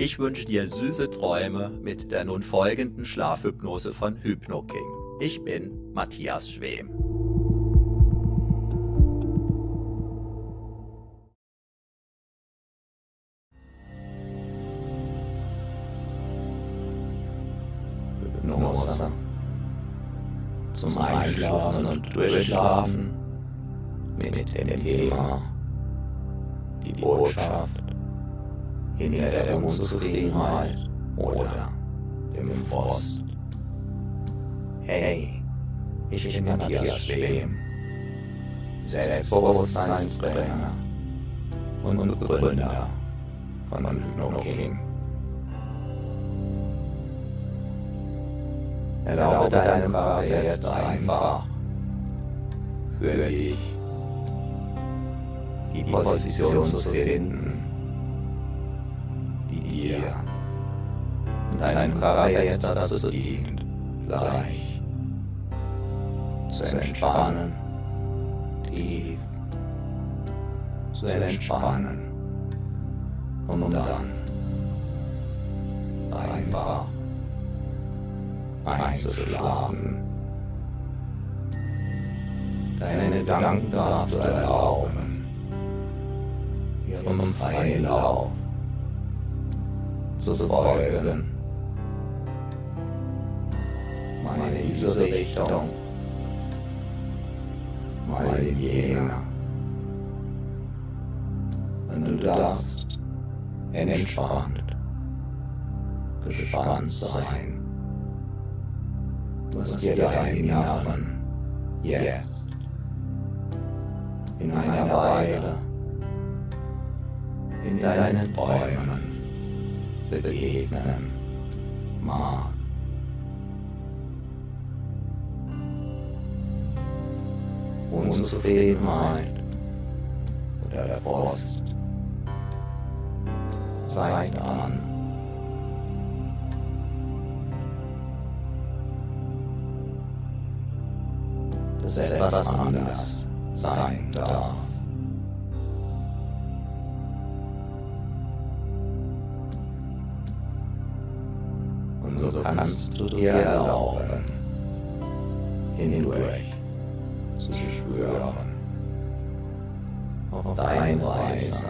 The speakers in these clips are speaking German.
Ich wünsche dir süße Träume mit der nun folgenden Schlafhypnose von HypnoKing. Ich bin Matthias Schwem. Hypnose. Zum Einschlafen und Durchschlafen mit dem Thema die Botschaft hinter der Unzufriedenheit oder dem Frost. Hey, ich bin Matthias Schwem, Selbstbewusstseinstrainer und Begründer von HypnoKing. Erlaube deinem Körper jetzt einfach für dich die Position zu finden, deinem jetzt dazu dient, gleich zu entspannen, tief zu entspannen und dann einfach einzuschlafen. Deine Gedanken darfst du erlauben, ihrem freien Lauf zu folgen. Mal in diese Richtung, mal in jene. Und du darfst entspannt, gespannt sein, was dir dein Inneren jetzt in einer Weile in deinen Träumen begegnen mag. Unzufriedenheit oder der Frost zeigt an, dass etwas anders sein darf. Und so kannst du dir erlauben, hindurch zu spüren, auf deine Weise.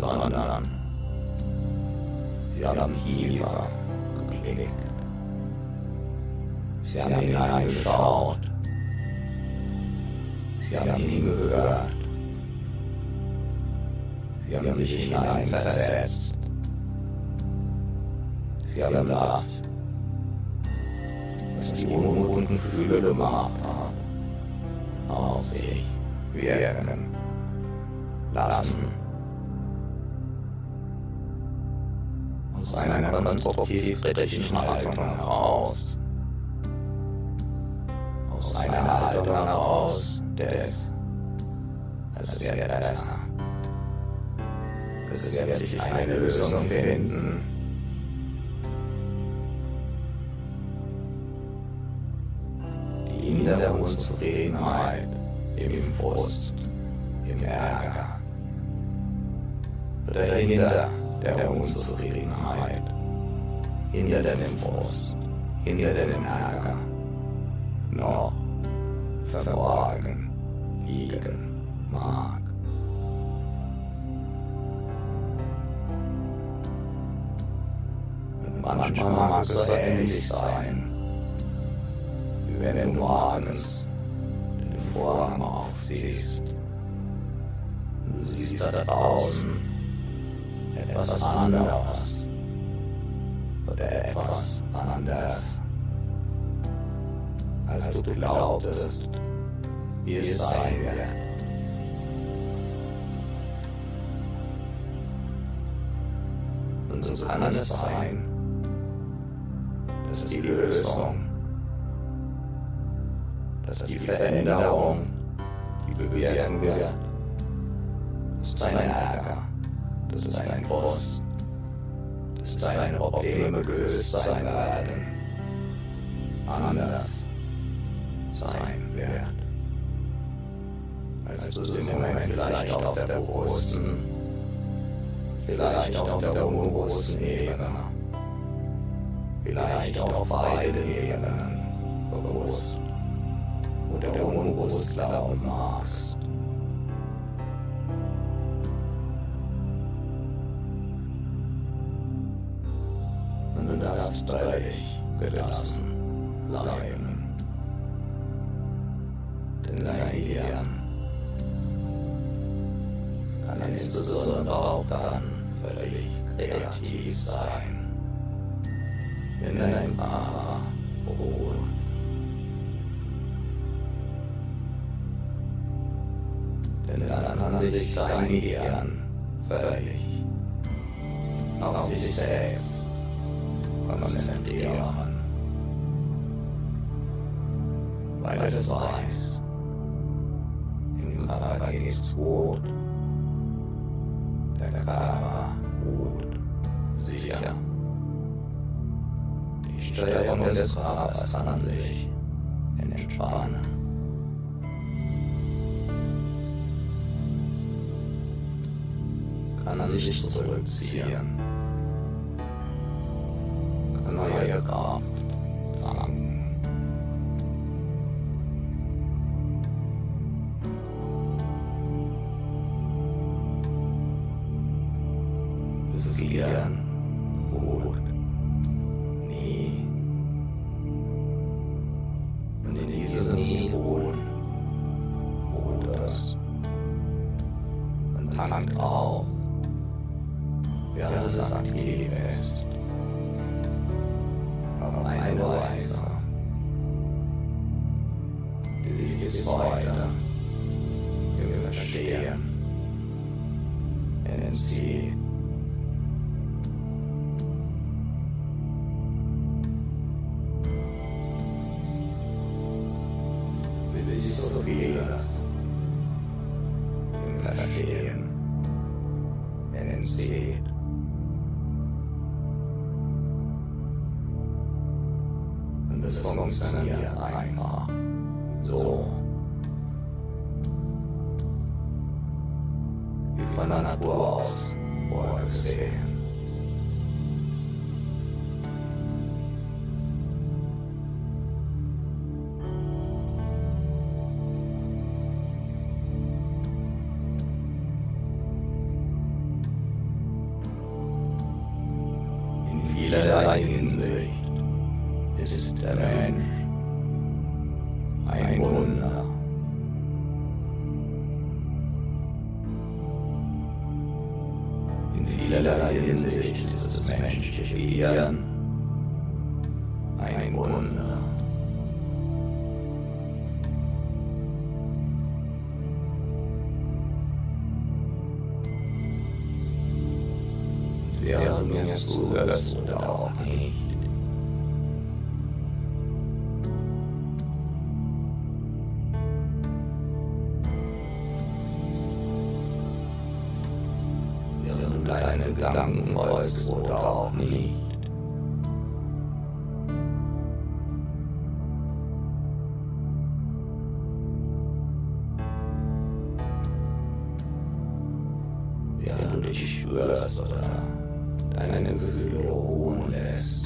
Sondern sie haben tiefer geblickt. Sie haben hineingeschaut. Sie haben hingehört. Sie haben sich hineinversetzt. Sie haben das, was die unruhigen Gefühle gemacht haben, auf sich wirken lassen. Aus einer konstruktiv-kritischen Haltung heraus. Aus einer Haltung heraus des Es wird besser. Es wird sich eine Lösung finden. Die innere Unzufriedenheit im Frust, im Ärger oder hinter der Unzufriedenheit, hinter dem Frust, hinter dem Ärger noch verborgen liegen mag. Und manchmal mag es so ähnlich sein, wie wenn du morgens den Vorhang aufziehst und du siehst da draußen etwas anderes oder etwas anders, als du glaubtest, wie es sein wird. Und so kann es sein, dass die Lösung, dass die Veränderung, die bewirken wird, dass dein Ärger, dass dein Frust, dass deine Probleme gelöst sein werden, anders sein wird, als du es im Moment vielleicht auf der bewussten, vielleicht auf der unbewussten Ebene, vielleicht auf beiden Ebenen bewusst oder unbewusst glauben magst. Gelassen bleiben. Denn dein Gehirn kann insbesondere auch dann völlig kreativ sein, wenn dein Mama ruht. Denn dann kann sich dein Gehirn völlig auf sich selbst konzentrieren, weil es weiß, im Körper geht's gut, der Körper ruht sicher. Die Steuerung des Körpers kann sich entspannen. Kann sich zurückziehen. Kann neue Kraft Wie sich so viel im Verstehen entzieht. Und es funktioniert einfach so. Wie von der Natur aus vorgesehen. In spürst oder deine Gefühle ruhen lässt.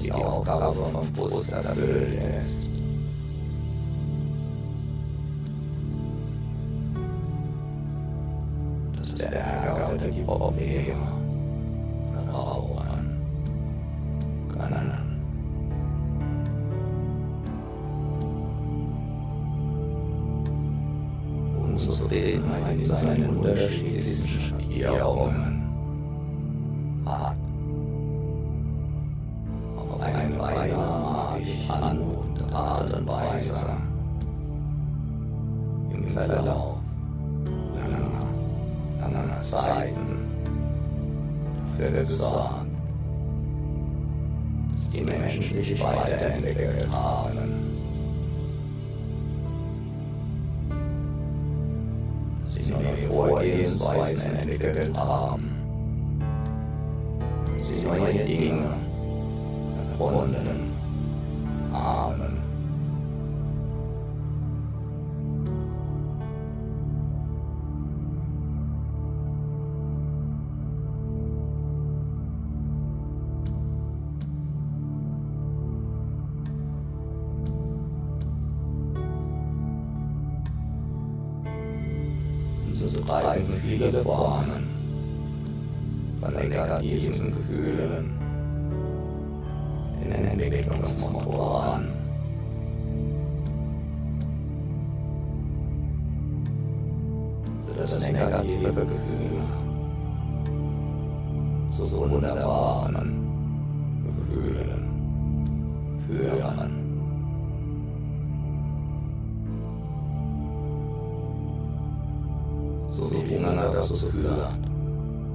Die Aufgabe vom Frust erfüllt ist. dass der Ärger oder die Probleme so treiben viele Formen von negativen Gefühlen in den Entwicklungsmotor an. Sodass negative Gefühle zu wunderbaren Gefühlen führen. Dazu führt,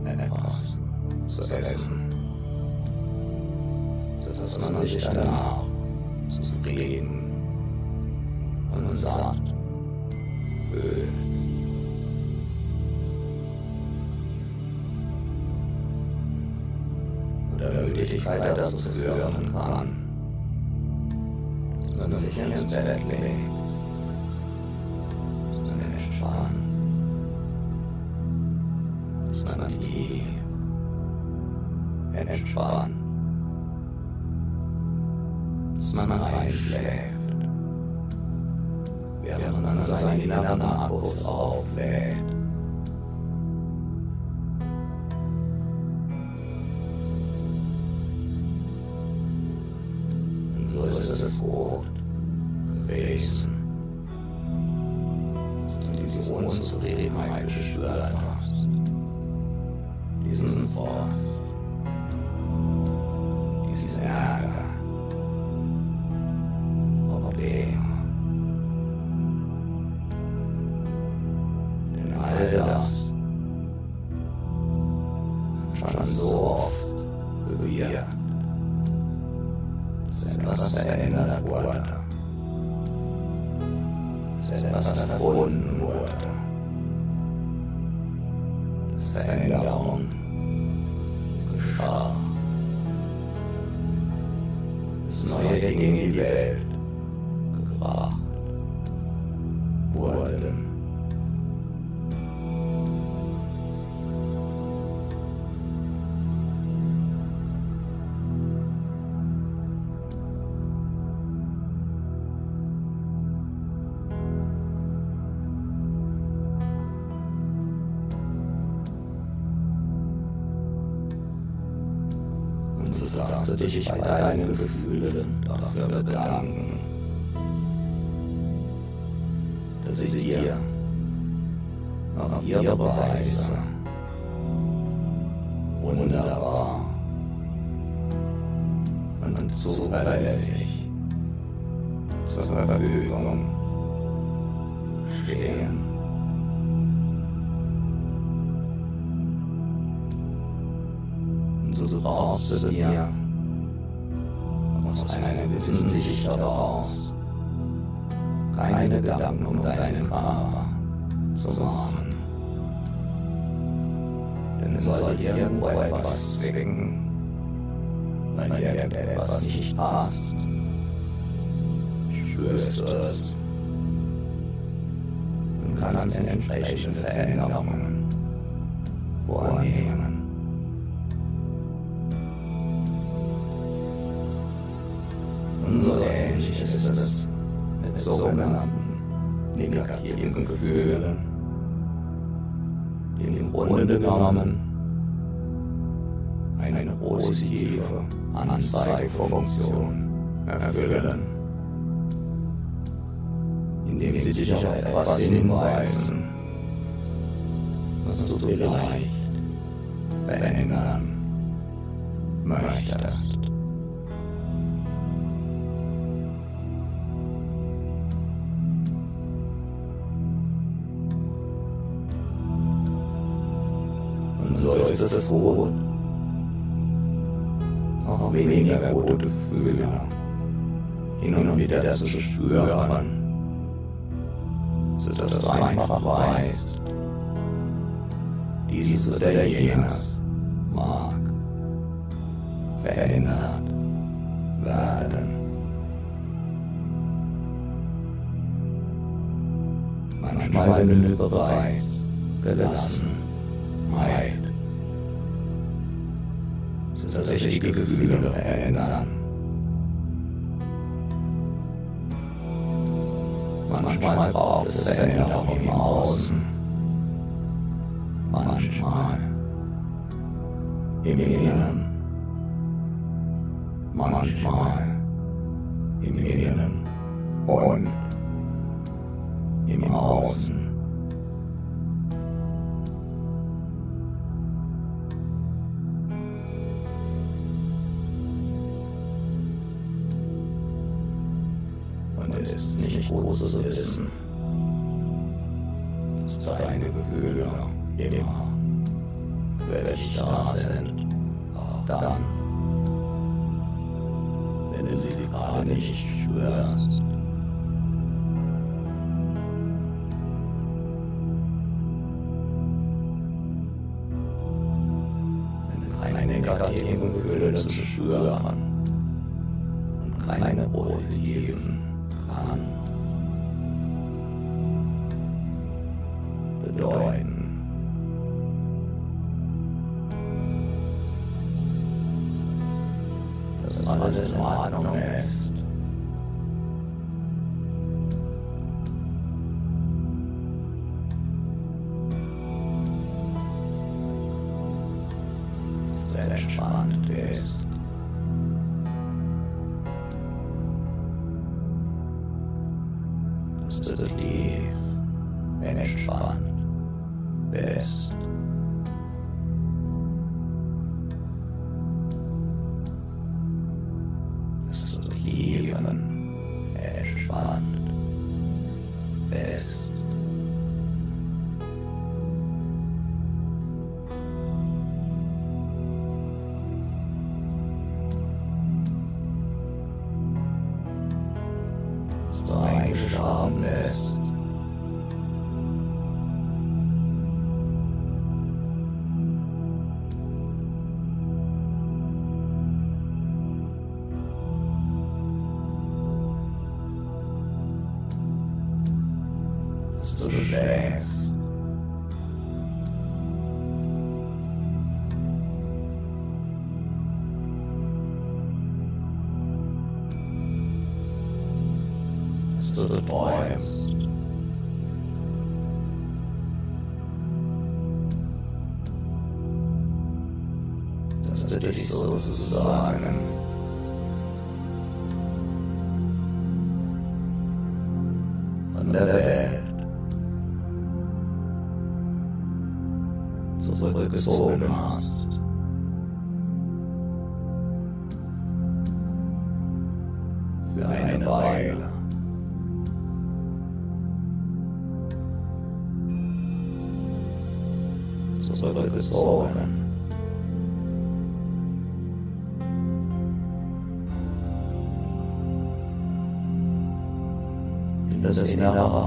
etwas zu essen, sodass man sich danach zufrieden und satt fühlt. Oder Müdigkeit dazu führen kann, dass man sich ins Bett legt diese Unzufriedenheit gespürt hast, diesen Frost, dich bei deinen Gefühlen dafür bedanken, dass sie dir auf ihre Weise wunderbar und zuverlässig zur Verfügung stehen. Und so brauchst du dir aus einer gewissen Sicht heraus keine Gedanken um deinen Körper zu machen. Denn soll irgendwo etwas zwingen, weil dir irgendetwas nicht passt, spürst du es und kannst entsprechende Veränderungen vornehmen. Ist es mit sogenannten negativen Gefühlen, die im Grunde genommen eine positive Anzeigefunktion erfüllen, indem sie dich auf etwas hinweisen, was du vielleicht verändern möchtest. Ist es gut, auch weniger gute Gefühle hin und wieder zu spüren, sodass du einfach weißt, dieses oder jenes mag verändert werden. Manchmal genügt bereits Gelassenheit, sodass sich die Gefühle verändern. Manchmal braucht es Veränderung im Außen, manchmal im Inneren, manchmal im Inneren und im Außen. gerade eben Gefühle zu spüren und keine Ruhe geben kann. Bedeuten. dass alles in Ordnung ist. the poems. Das ist dich so zu sagen. An der Welt. Zurückgezogen hast. 好好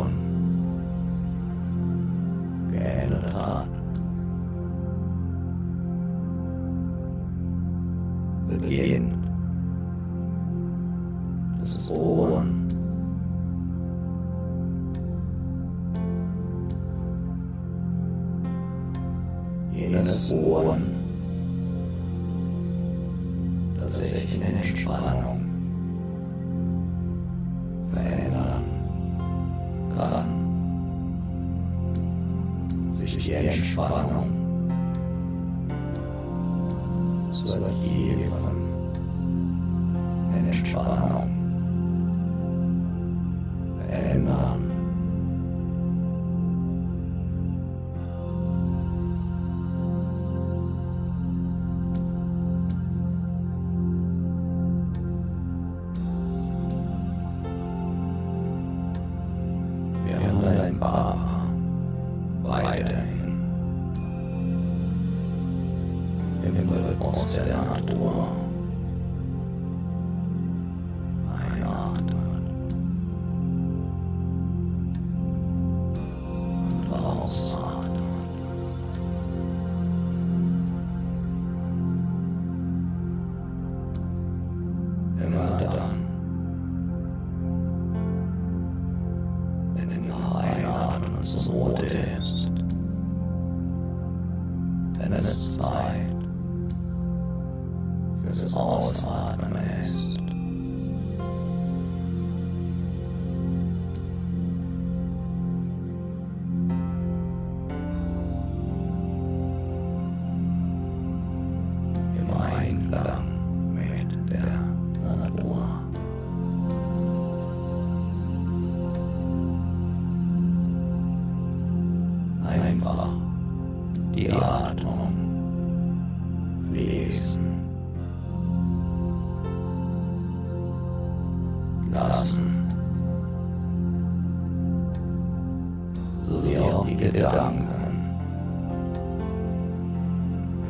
Gedanken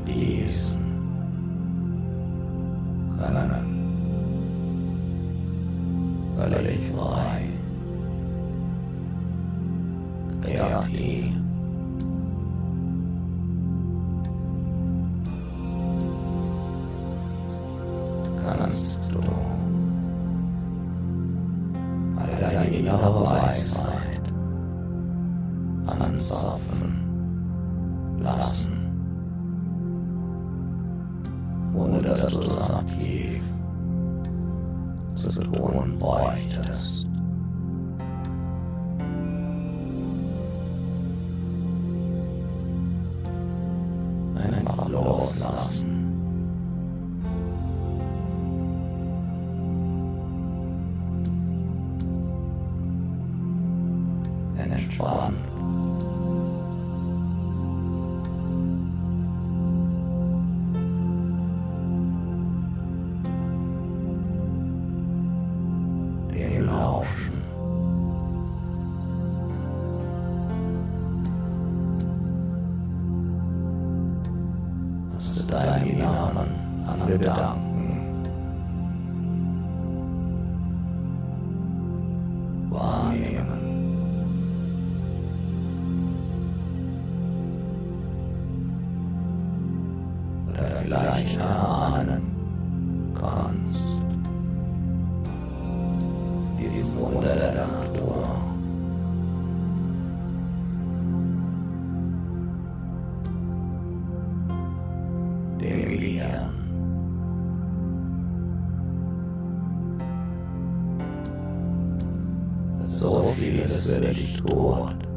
lesen können. Völlig frei. Kreativ. Kannst du all deine innere Weisheit anzapfen lassen, ohne dass du es abgibst, so dass du bräuchtest. delirieren. So vieles werde dich tot.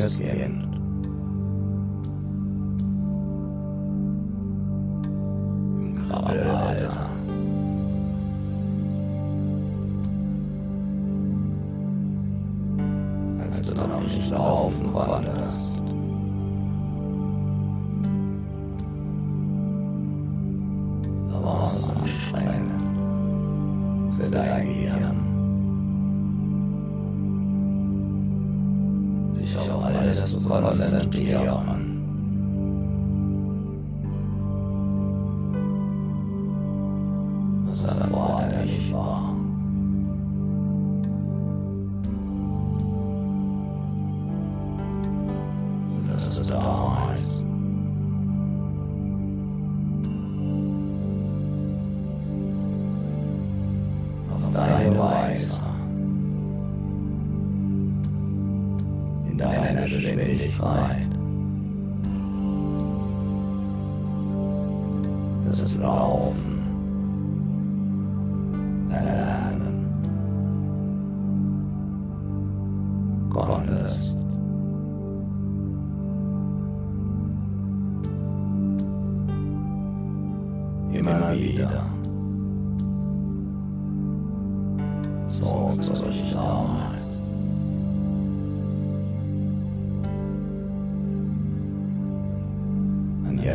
Yes, bien.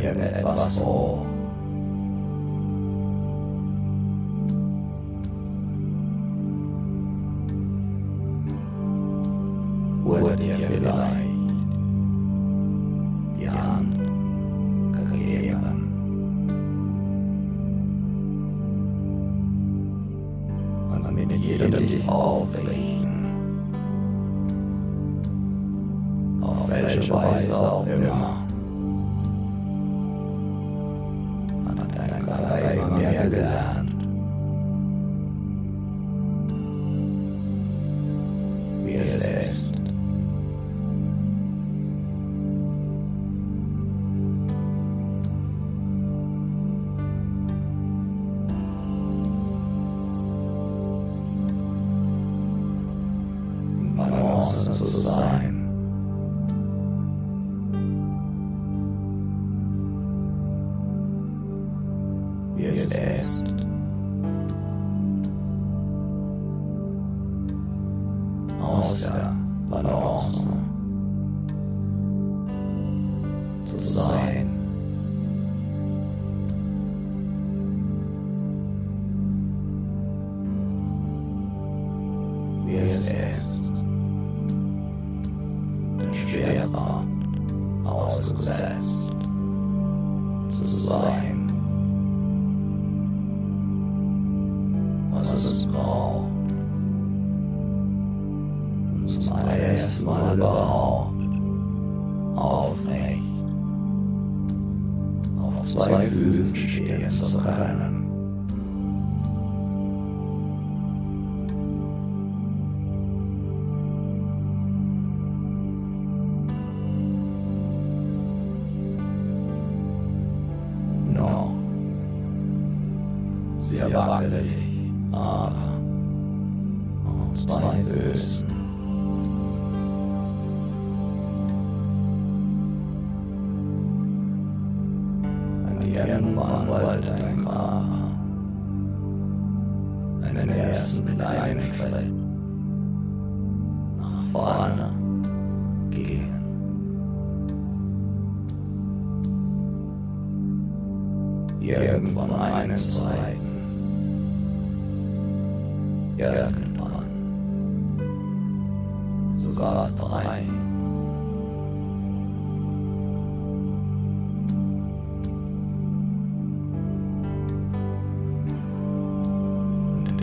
やめます。Wir sind Schwerkraft ausgesetzt zu sein.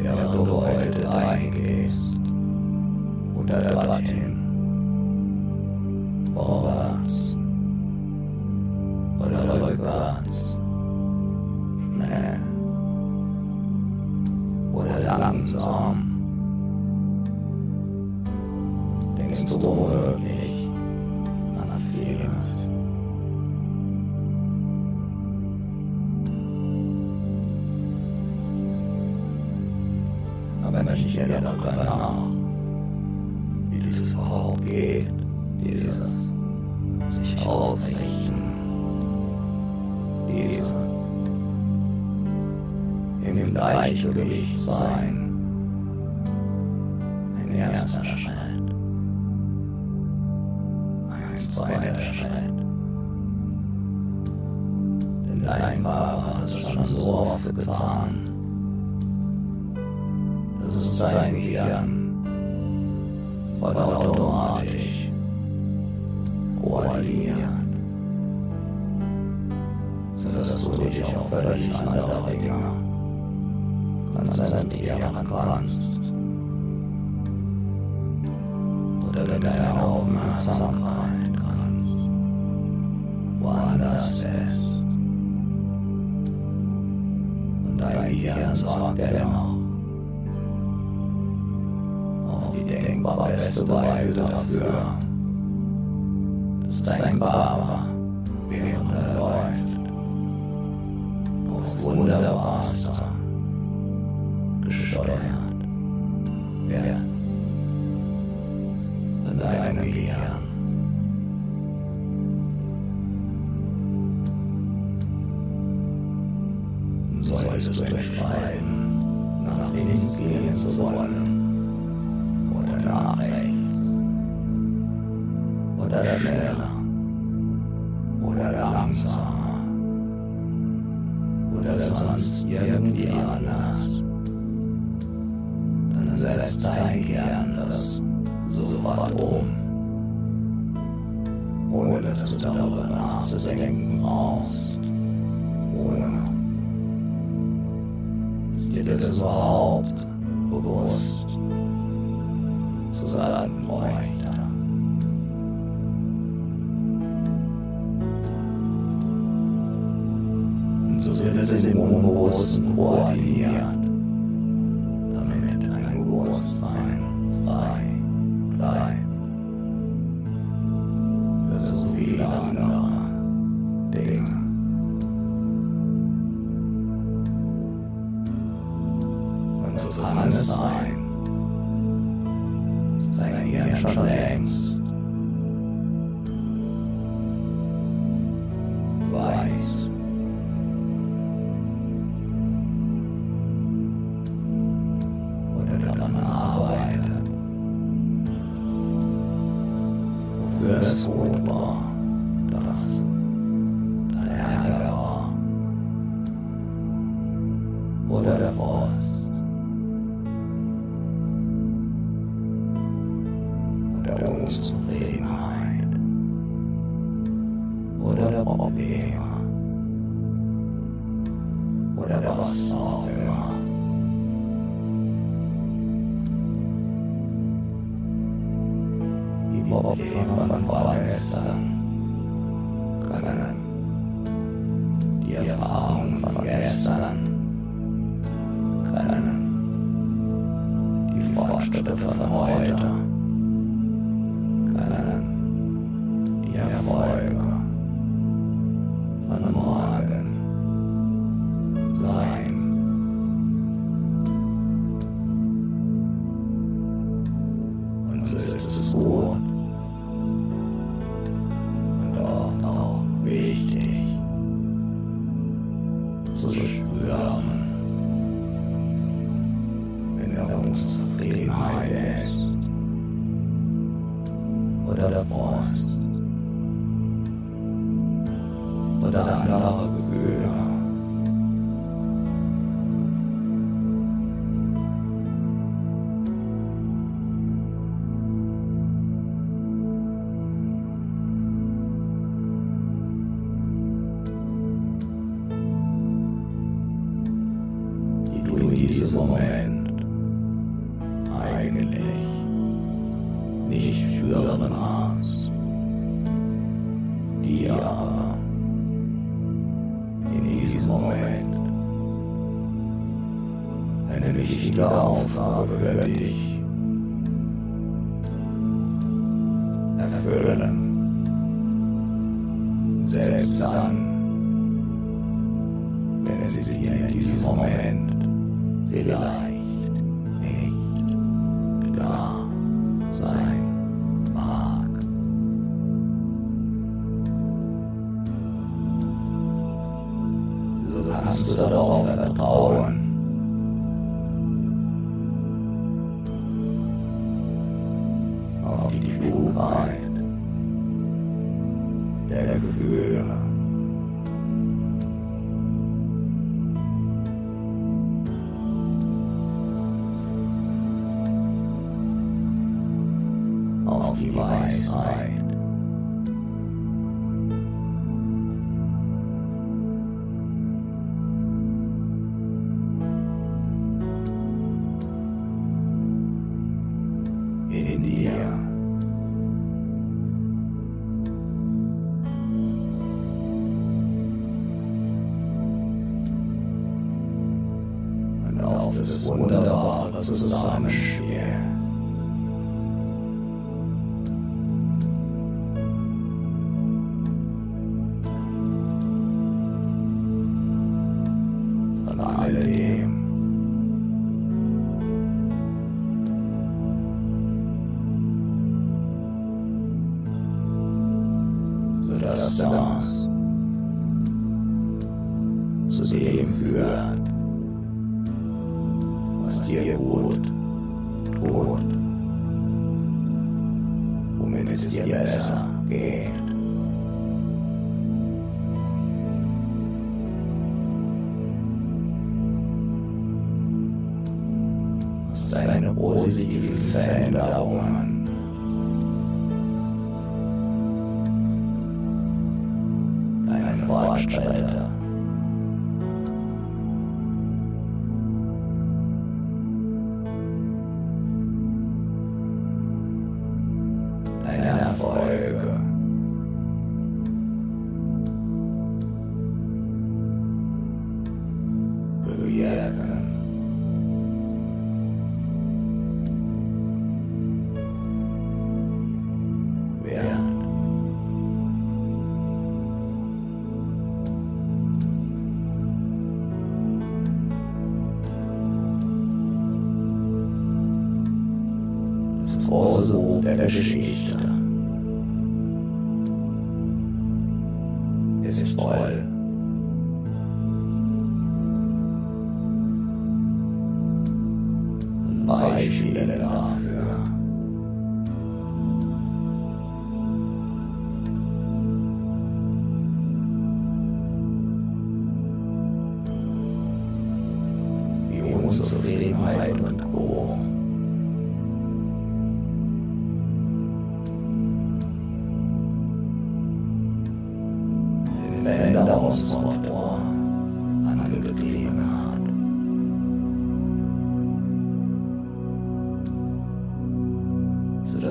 der Gebäude eingehst. oder dorthin. dein mir sorgt immer. Auf die denkbar beste Weise dafür, dass dein Barber während er läuft, aufs wunderbarste gesteuert wird Wenn dein Gehirn. Zu entscheiden, nach links gehen zu wollen. Oder nach rechts. Oder schneller. Oder langsamer. unsigned. Säg igenkänd längst auf die Bug ein. Der Gehör positiven Veränderungen. Deinen Fortschritte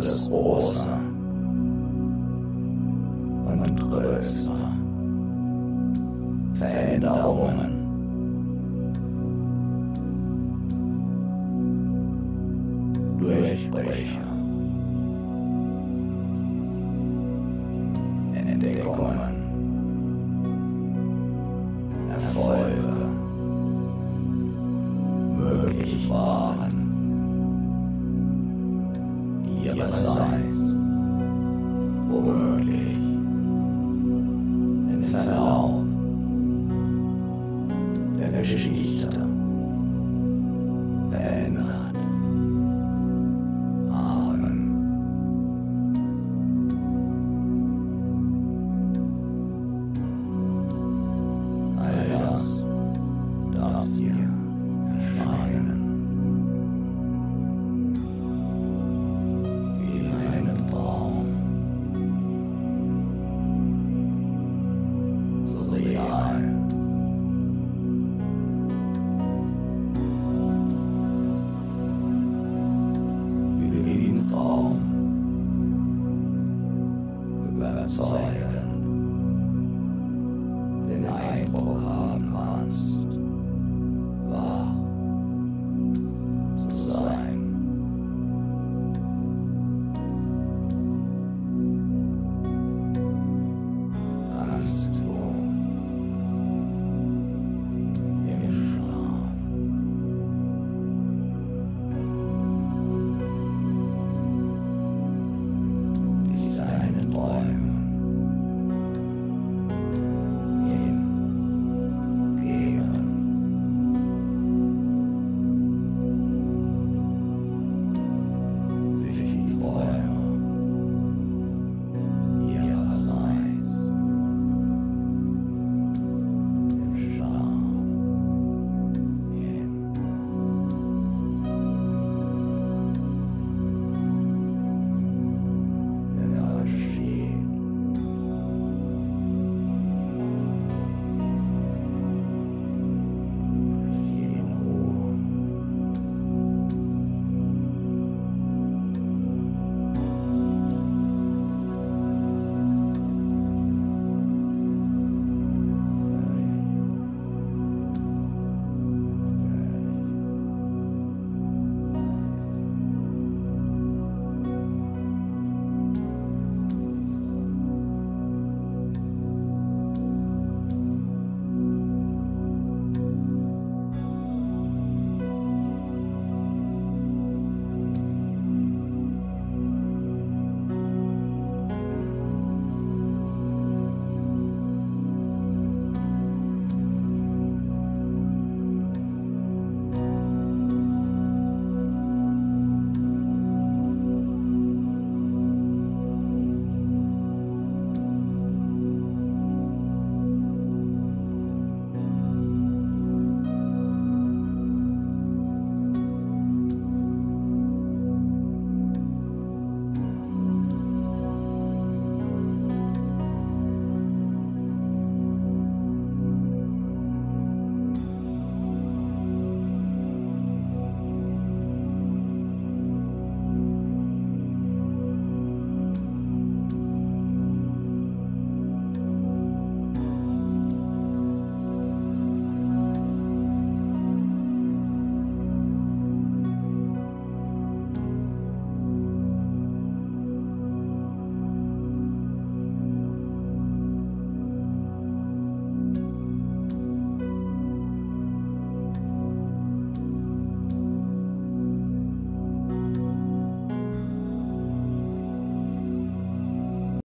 Das Große und größere Veränderungen